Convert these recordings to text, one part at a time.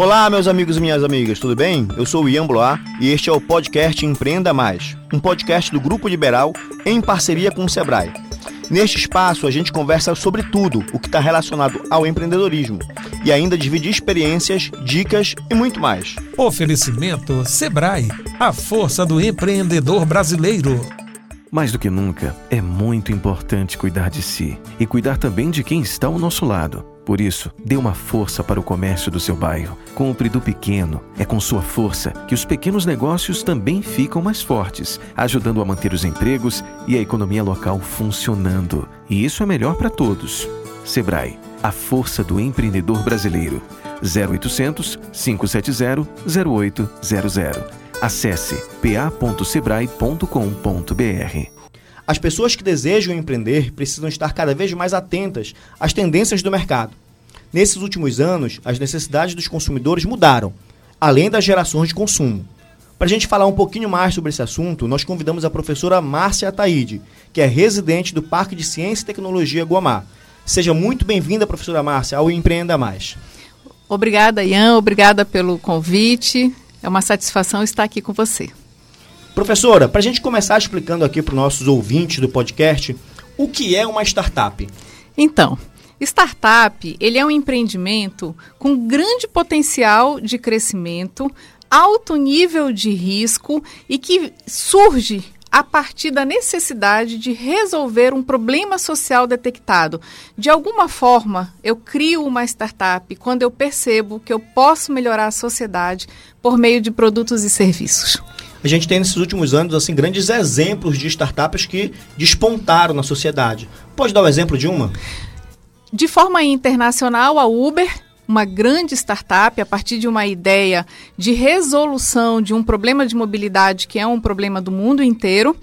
Olá, meus amigos e minhas amigas, tudo bem? Eu sou o Ian Blois e este é o podcast Empreenda Mais, um podcast do Grupo Liberal em parceria com o Sebrae. Neste espaço, a gente conversa sobre tudo o que está relacionado ao empreendedorismo e ainda divide experiências, dicas e muito mais. Oferecimento Sebrae, a força do empreendedor brasileiro. Mais do que nunca, é muito importante cuidar de si e cuidar também de quem está ao nosso lado. Por isso, dê uma força para o comércio do seu bairro. Compre do pequeno. É com sua força que os pequenos negócios também ficam mais fortes, ajudando a manter os empregos e a economia local funcionando. E isso é melhor para todos. Sebrae, a força do empreendedor brasileiro. 0800 570 0800. Acesse pa.sebrae.com.br. As pessoas que desejam empreender precisam estar cada vez mais atentas às tendências do mercado. Nesses últimos anos, as necessidades dos consumidores mudaram, além das gerações de consumo. Para a gente falar um pouquinho mais sobre esse assunto, nós convidamos a professora Márcia Ataíde, que é residente do Parque de Ciência e Tecnologia Guamá. Seja muito bem-vinda, professora Márcia, ao Empreenda Mais. Obrigada, Ian. Obrigada pelo convite. É uma satisfação estar aqui com você. Professora, para a gente começar explicando aqui para os nossos ouvintes do podcast, o que é uma startup? Então, startup ele é um empreendimento com grande potencial de crescimento, alto nível de risco e que surge a partir da necessidade de resolver um problema social detectado. De alguma forma, eu crio uma startup quando eu percebo que eu posso melhorar a sociedade por meio de produtos e serviços a gente tem nesses últimos anos assim grandes exemplos de startups que despontaram na sociedade. Pode dar o um exemplo de uma? De forma internacional, a Uber, uma grande startup a partir de uma ideia de resolução de um problema de mobilidade que é um problema do mundo inteiro.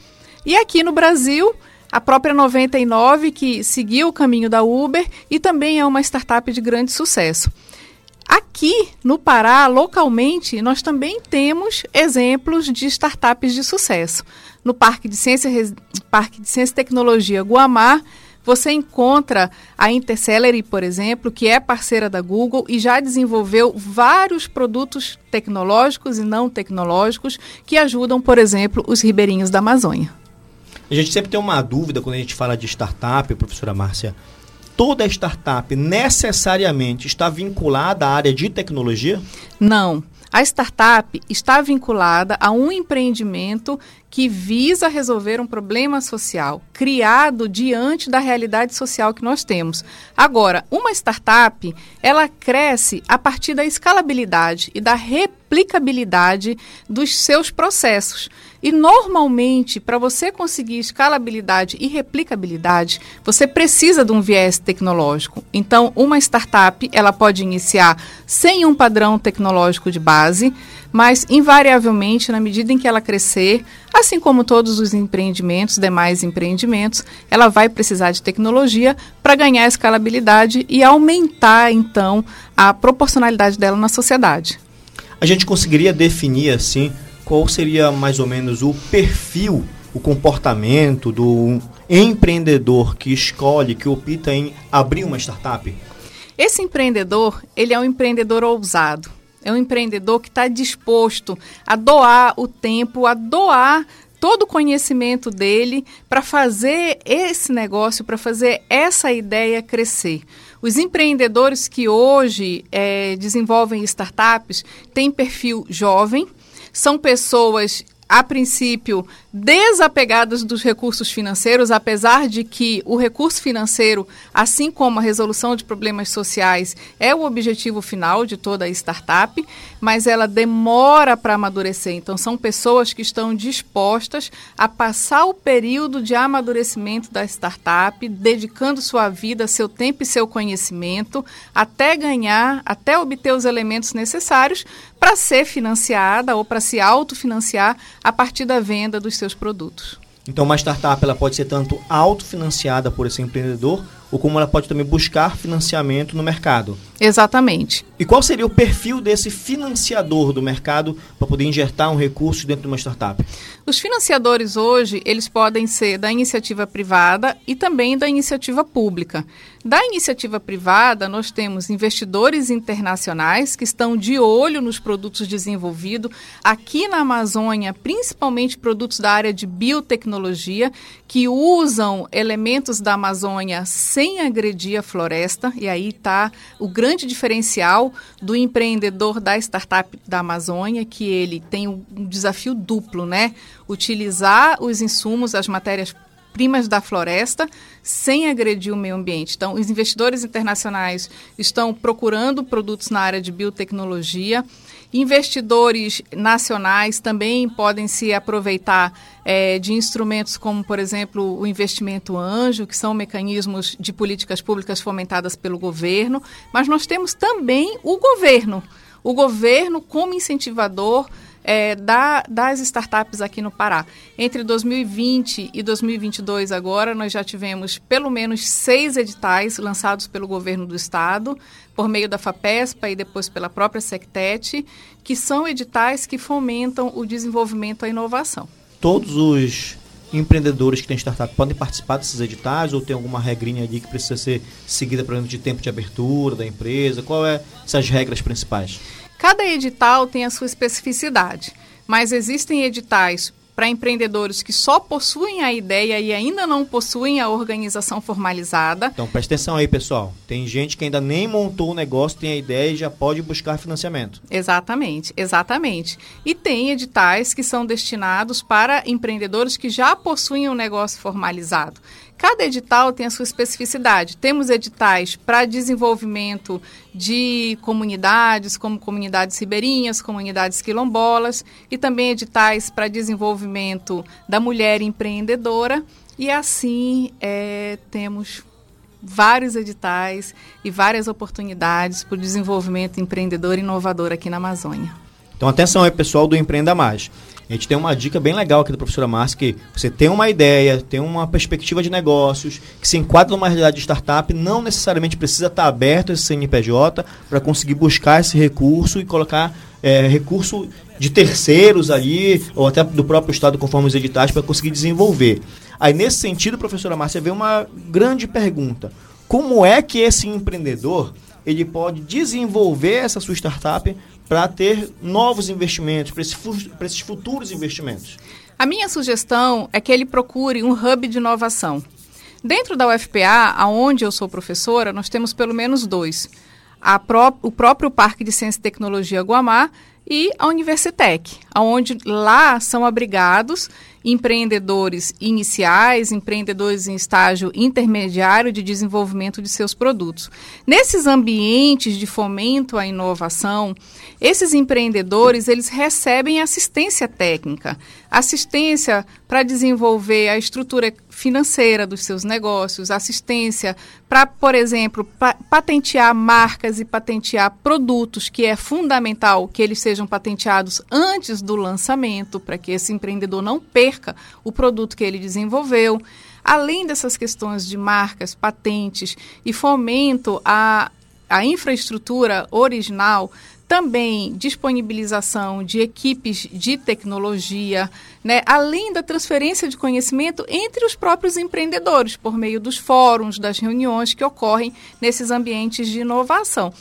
E aqui no Brasil, a própria 99 que seguiu o caminho da Uber e também é uma startup de grande sucesso. Aqui no Pará, localmente, nós também temos exemplos de startups de sucesso. No Parque de Ciência, Parque de Ciência e Tecnologia Guamar, você encontra a Intercelery, por exemplo, que é parceira da Google e já desenvolveu vários produtos tecnológicos e não tecnológicos que ajudam, por exemplo, os ribeirinhos da Amazônia. A gente sempre tem uma dúvida quando a gente fala de startup, professora Márcia toda startup necessariamente está vinculada à área de tecnologia? Não. A startup está vinculada a um empreendimento que visa resolver um problema social criado diante da realidade social que nós temos. Agora, uma startup, ela cresce a partir da escalabilidade e da replicabilidade dos seus processos. E normalmente, para você conseguir escalabilidade e replicabilidade, você precisa de um viés tecnológico. Então, uma startup, ela pode iniciar sem um padrão tecnológico de base, mas invariavelmente, na medida em que ela crescer, assim como todos os empreendimentos, demais empreendimentos, ela vai precisar de tecnologia para ganhar escalabilidade e aumentar então a proporcionalidade dela na sociedade. A gente conseguiria definir assim qual seria mais ou menos o perfil, o comportamento do empreendedor que escolhe, que opta em abrir uma startup? Esse empreendedor, ele é um empreendedor ousado é um empreendedor que está disposto a doar o tempo, a doar todo o conhecimento dele para fazer esse negócio, para fazer essa ideia crescer. Os empreendedores que hoje é, desenvolvem startups têm perfil jovem, são pessoas a princípio, desapegadas dos recursos financeiros, apesar de que o recurso financeiro, assim como a resolução de problemas sociais, é o objetivo final de toda a startup, mas ela demora para amadurecer. Então, são pessoas que estão dispostas a passar o período de amadurecimento da startup, dedicando sua vida, seu tempo e seu conhecimento, até ganhar, até obter os elementos necessários para ser financiada ou para se autofinanciar a partir da venda dos seus produtos. Então, uma startup ela pode ser tanto autofinanciada por esse empreendedor, ou como ela pode também buscar financiamento no mercado. Exatamente. E qual seria o perfil desse financiador do mercado para poder injetar um recurso dentro de uma startup? Os financiadores hoje, eles podem ser da iniciativa privada e também da iniciativa pública. Da iniciativa privada, nós temos investidores internacionais que estão de olho nos produtos desenvolvidos aqui na Amazônia, principalmente produtos da área de biotecnologia, que usam elementos da Amazônia sem agredir a floresta, e aí está o grande diferencial do empreendedor da startup da Amazônia, que ele tem um desafio duplo, né? Utilizar os insumos, as matérias primas da floresta sem agredir o meio ambiente. Então, os investidores internacionais estão procurando produtos na área de biotecnologia. Investidores nacionais também podem se aproveitar é, de instrumentos como, por exemplo, o investimento anjo, que são mecanismos de políticas públicas fomentadas pelo governo, mas nós temos também o governo. O governo como incentivador é, da, das startups aqui no Pará. Entre 2020 e 2022 agora, nós já tivemos pelo menos seis editais lançados pelo governo do estado, por meio da FAPESPA e depois pela própria Sectet, que são editais que fomentam o desenvolvimento e a inovação. Todos os empreendedores que têm startup podem participar desses editais ou tem alguma regrinha ali que precisa ser seguida, por exemplo, de tempo de abertura da empresa? Qual é essas regras principais? Cada edital tem a sua especificidade, mas existem editais para empreendedores que só possuem a ideia e ainda não possuem a organização formalizada. Então preste atenção aí, pessoal. Tem gente que ainda nem montou o negócio, tem a ideia e já pode buscar financiamento. Exatamente, exatamente. E tem editais que são destinados para empreendedores que já possuem um negócio formalizado. Cada edital tem a sua especificidade. Temos editais para desenvolvimento de comunidades, como comunidades ribeirinhas, comunidades quilombolas, e também editais para desenvolvimento da mulher empreendedora. E assim é, temos vários editais e várias oportunidades para o desenvolvimento empreendedor e inovador aqui na Amazônia. Então atenção aí, pessoal do Empreenda Mais. A gente tem uma dica bem legal aqui da professora Márcia, que você tem uma ideia, tem uma perspectiva de negócios, que se enquadra numa realidade de startup, não necessariamente precisa estar aberto esse CNPJ para conseguir buscar esse recurso e colocar é, recurso de terceiros ali, ou até do próprio Estado, conforme os editais, para conseguir desenvolver. Aí, nesse sentido, professora Márcia, vem uma grande pergunta. Como é que esse empreendedor ele pode desenvolver essa sua startup para ter novos investimentos, para esses, futuros investimentos? A minha sugestão é que ele procure um hub de inovação. Dentro da UFPA, aonde eu sou professora, nós temos pelo menos dois. Pró o próprio Parque de Ciência e Tecnologia Guamá e a Universitec, onde lá são abrigados empreendedores iniciais, empreendedores em estágio intermediário de desenvolvimento de seus produtos. Nesses ambientes de fomento à inovação, esses empreendedores, eles recebem assistência técnica, assistência para desenvolver a estrutura financeira dos seus negócios, assistência para, por exemplo, pa patentear marcas e patentear produtos, que é fundamental que eles sejam patenteados antes do lançamento, para que esse empreendedor não perca o produto que ele desenvolveu. Além dessas questões de marcas, patentes e fomento à, à infraestrutura original, também disponibilização de equipes de tecnologia, né, além da transferência de conhecimento entre os próprios empreendedores, por meio dos fóruns, das reuniões que ocorrem nesses ambientes de inovação.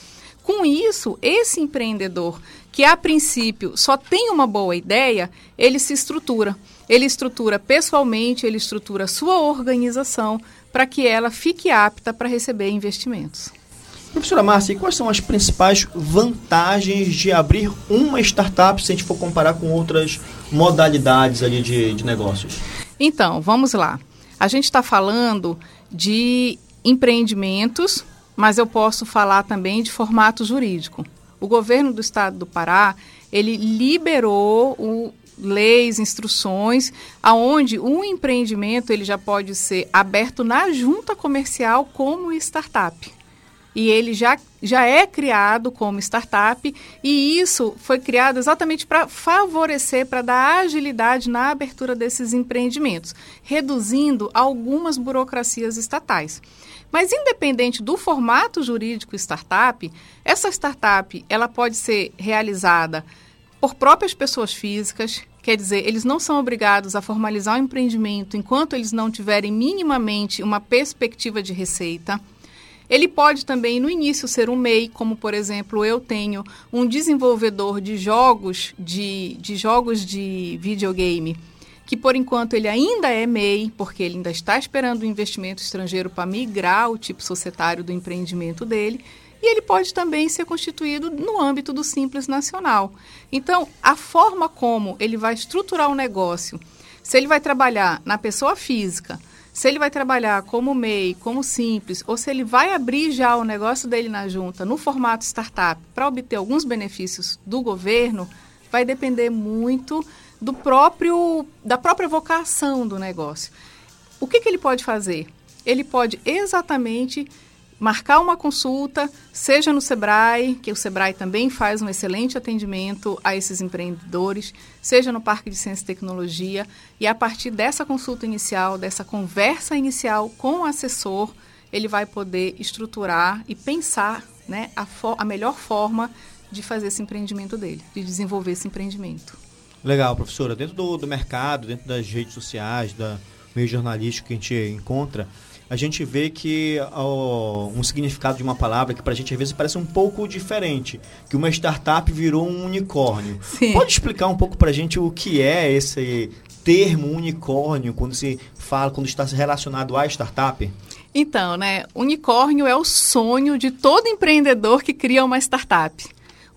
Com isso, esse empreendedor, que a princípio só tem uma boa ideia, ele se estrutura. Ele estrutura pessoalmente, ele estrutura sua organização para que ela fique apta para receber investimentos. Professora Márcia, quais são as principais vantagens de abrir uma startup se a gente for comparar com outras modalidades ali de, de negócios? Então, vamos lá. A gente está falando de empreendimentos, mas eu posso falar também de formato jurídico. O governo do estado do Pará, ele liberou o, leis, instruções, aonde um empreendimento ele já pode ser aberto na junta comercial como startup. E ele já, já é criado como startup e isso foi criado exatamente para favorecer, para dar agilidade na abertura desses empreendimentos, reduzindo algumas burocracias estatais. Mas independente do formato jurídico startup, essa startup ela pode ser realizada por próprias pessoas físicas, quer dizer, eles não são obrigados a formalizar o empreendimento enquanto eles não tiverem minimamente uma perspectiva de receita. Ele pode também, no início, ser um MEI, como por exemplo, eu tenho um desenvolvedor de jogos de, de jogos de videogame, que por enquanto ele ainda é MEI, porque ele ainda está esperando o investimento estrangeiro para migrar o tipo societário do empreendimento dele. E ele pode também ser constituído no âmbito do Simples Nacional. Então, a forma como ele vai estruturar o negócio, se ele vai trabalhar na pessoa física, se ele vai trabalhar como MEI, como simples, ou se ele vai abrir já o negócio dele na junta no formato startup para obter alguns benefícios do governo, vai depender muito do próprio da própria vocação do negócio. O que, que ele pode fazer? Ele pode exatamente marcar uma consulta, seja no Sebrae, que o Sebrae também faz um excelente atendimento a esses empreendedores, seja no Parque de Ciência e Tecnologia, e a partir dessa consulta inicial, dessa conversa inicial com o assessor, ele vai poder estruturar e pensar né, a, a melhor forma de fazer esse empreendimento dele, de desenvolver esse empreendimento. Legal, professora. Dentro do, do mercado, dentro das redes sociais, da meio jornalístico que a gente encontra, a gente vê que ó, um significado de uma palavra que para a gente às vezes parece um pouco diferente, que uma startup virou um unicórnio. Sim. Pode explicar um pouco para a gente o que é esse termo unicórnio quando se fala, quando está relacionado à startup? Então, né, unicórnio é o sonho de todo empreendedor que cria uma startup.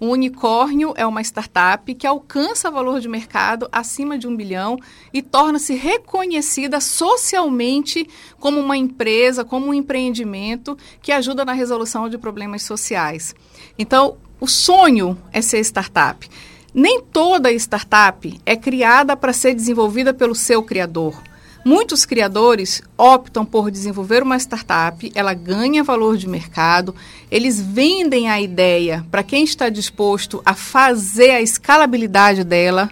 Um unicórnio é uma startup que alcança valor de mercado acima de um bilhão e torna-se reconhecida socialmente como uma empresa, como um empreendimento que ajuda na resolução de problemas sociais. Então, o sonho é ser startup. Nem toda startup é criada para ser desenvolvida pelo seu criador. Muitos criadores optam por desenvolver uma startup, ela ganha valor de mercado, eles vendem a ideia para quem está disposto a fazer a escalabilidade dela,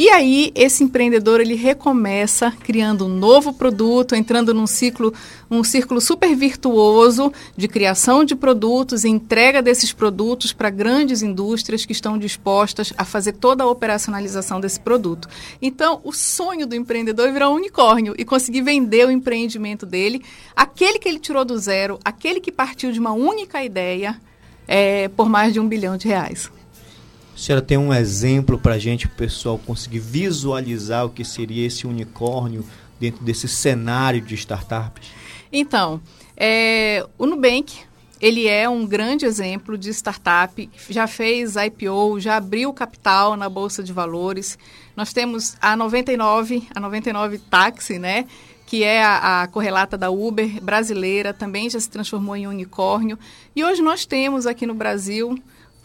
e aí esse empreendedor ele recomeça criando um novo produto, entrando num ciclo, um círculo super virtuoso de criação de produtos e entrega desses produtos para grandes indústrias que estão dispostas a fazer toda a operacionalização desse produto. Então, o sonho do empreendedor é virar um unicórnio e conseguir vender o empreendimento dele, aquele que ele tirou do zero, aquele que partiu de uma única ideia, é, por mais de um bilhão de reais. A senhora tem um exemplo para a gente, o pessoal conseguir visualizar o que seria esse unicórnio dentro desse cenário de startups? Então, é, o Nubank, ele é um grande exemplo de startup, já fez IPO, já abriu capital na Bolsa de Valores. Nós temos a 99, a 99 Táxi, né? que é a, a, correlata da Uber brasileira, também já se transformou em unicórnio. E hoje nós temos aqui no Brasil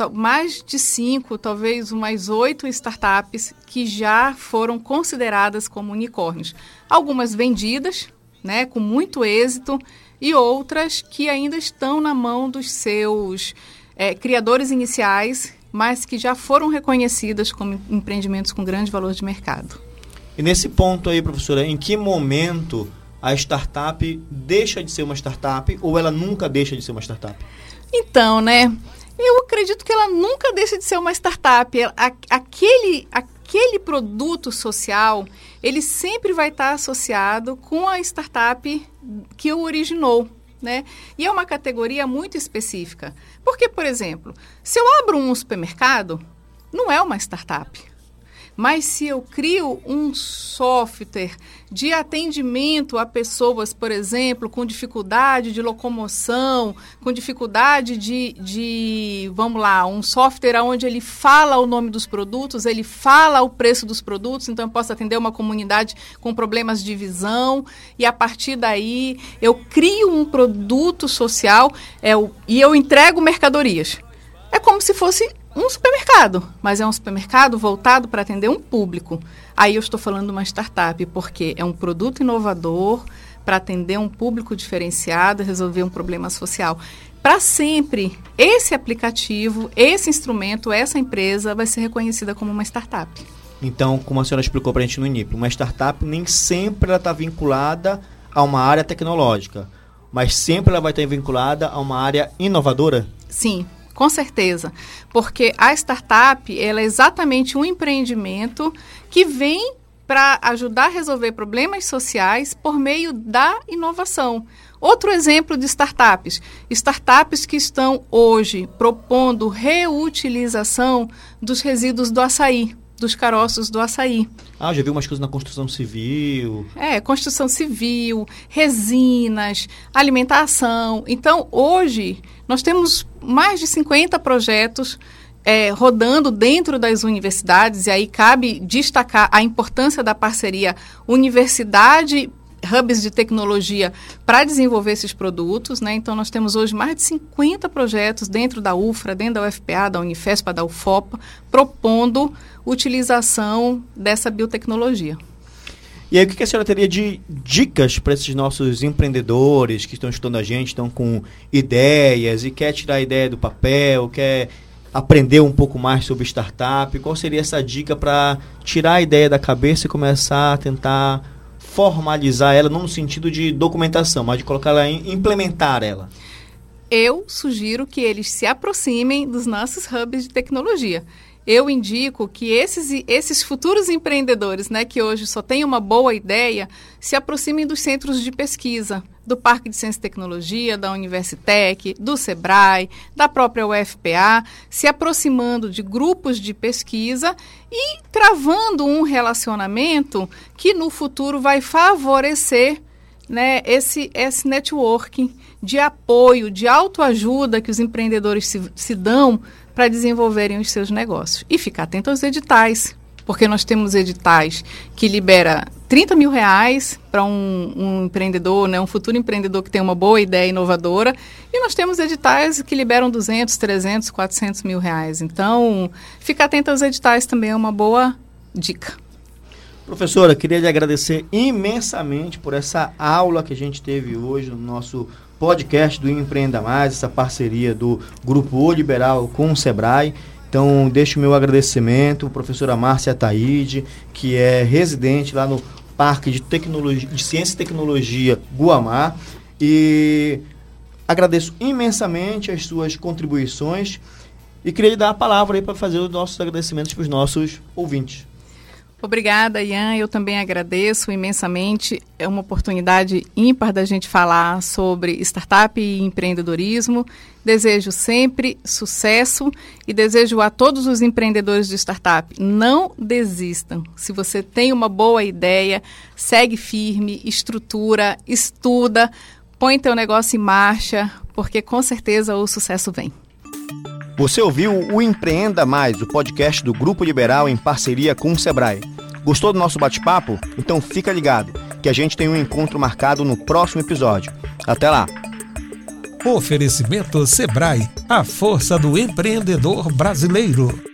mais de cinco, talvez mais oito startups que já foram consideradas como unicórnios. Algumas vendidas, né, com muito êxito, e outras que ainda estão na mão dos seus é, criadores iniciais, mas que já foram reconhecidas como empreendimentos com grande valor de mercado. E nesse ponto aí, professora, em que momento a startup deixa de ser uma startup ou ela nunca deixa de ser uma startup? Então, né? Eu acredito que ela nunca deixa de ser uma startup. Aquele, aquele produto social, ele sempre vai estar associado com a startup que o originou. Né? E é uma categoria muito específica. Porque, por exemplo, se eu abro um supermercado, não é uma startup. Mas se eu crio um software de atendimento a pessoas, por exemplo, com dificuldade de locomoção, com dificuldade de, de vamos lá, um software onde ele fala o nome dos produtos, ele fala o preço dos produtos, então eu posso atender uma comunidade com problemas de visão, e a partir daí eu crio um produto social é, e eu entrego mercadorias. É como se fosse um supermercado, mas é um supermercado voltado para atender um público. Aí eu estou falando de uma startup, porque é um produto inovador, para atender um público diferenciado, resolver um problema social. Para sempre, esse aplicativo, esse instrumento, essa empresa vai ser reconhecida como uma startup. Então, como a senhora explicou para a gente no INIP, uma startup nem sempre está vinculada a uma área tecnológica, mas sempre ela vai estar vinculada a uma área inovadora? Sim, com certeza, porque a startup ela é exatamente um empreendimento que vem para ajudar a resolver problemas sociais por meio da inovação. Outro exemplo de startups: startups que estão hoje propondo reutilização dos resíduos do açaí dos caroços do açaí. Ah, já vi umas coisas na construção civil. É, construção civil, resinas, alimentação. Então, hoje, nós temos mais de 50 projetos é, rodando dentro das universidades, e aí cabe destacar a importância da parceria universidade hubs de tecnologia para desenvolver esses produtos, né? Então nós temos hoje mais de 50 projetos dentro da UFRA, dentro da UFPA, da Unifespa, da UFOPA, propondo utilização dessa biotecnologia. E aí, o que a senhora teria de dicas para esses nossos empreendedores que estão estudando a gente, estão com ideias e quer tirar a ideia do papel, quer aprender um pouco mais sobre startup? Qual seria essa dica para tirar a ideia da cabeça e começar a tentar formalizar ela, não no sentido de documentação, mas de colocar ela em implementar ela? Eu sugiro que eles se aproximem dos nossos hubs de tecnologia eu indico que esses, esses futuros empreendedores, né, que hoje só têm uma boa ideia, se aproximem dos centros de pesquisa, do Parque de Ciência e Tecnologia, da Universitec, do SEBRAE, da própria UFPA, se aproximando de grupos de pesquisa e travando um relacionamento que no futuro vai favorecer né, esse, esse networking de apoio, de autoajuda que os empreendedores se, se dão para desenvolverem os seus negócios. E ficar atento aos editais, porque nós temos editais que libera 30 mil reais para um, um, empreendedor, né, um futuro empreendedor que tem uma boa ideia inovadora, e nós temos editais que liberam 200, 300, 400 mil reais. Então, ficar atento aos editais também é uma boa dica. Professora, queria lhe agradecer imensamente por essa aula que a gente teve hoje no nosso podcast do Empreenda Mais, essa parceria do Grupo O Liberal com o Sebrae. Então, deixo meu agradecimento, professora Márcia Taide, que é residente lá no Parque de, Tecnologia, de Ciência e Tecnologia Guamá. E agradeço imensamente as suas contribuições e queria lhe dar a palavra aí para fazer os nossos agradecimentos para os nossos ouvintes. Obrigada, Ian. Eu também agradeço imensamente. É uma oportunidade ímpar da gente falar sobre startup e empreendedorismo. Desejo sempre sucesso e desejo a todos os empreendedores de startup não desistam. Se você tem uma boa ideia, segue firme, estrutura, estuda, põe teu negócio em marcha, porque com certeza o sucesso vem. Você ouviu o Empreenda Mais, o podcast do Grupo Liberal em parceria com o Sebrae. Gostou do nosso bate-papo? Então fica ligado, que a gente tem um encontro marcado no próximo episódio. Até lá! Oferecimento Sebrae, a força do empreendedor brasileiro.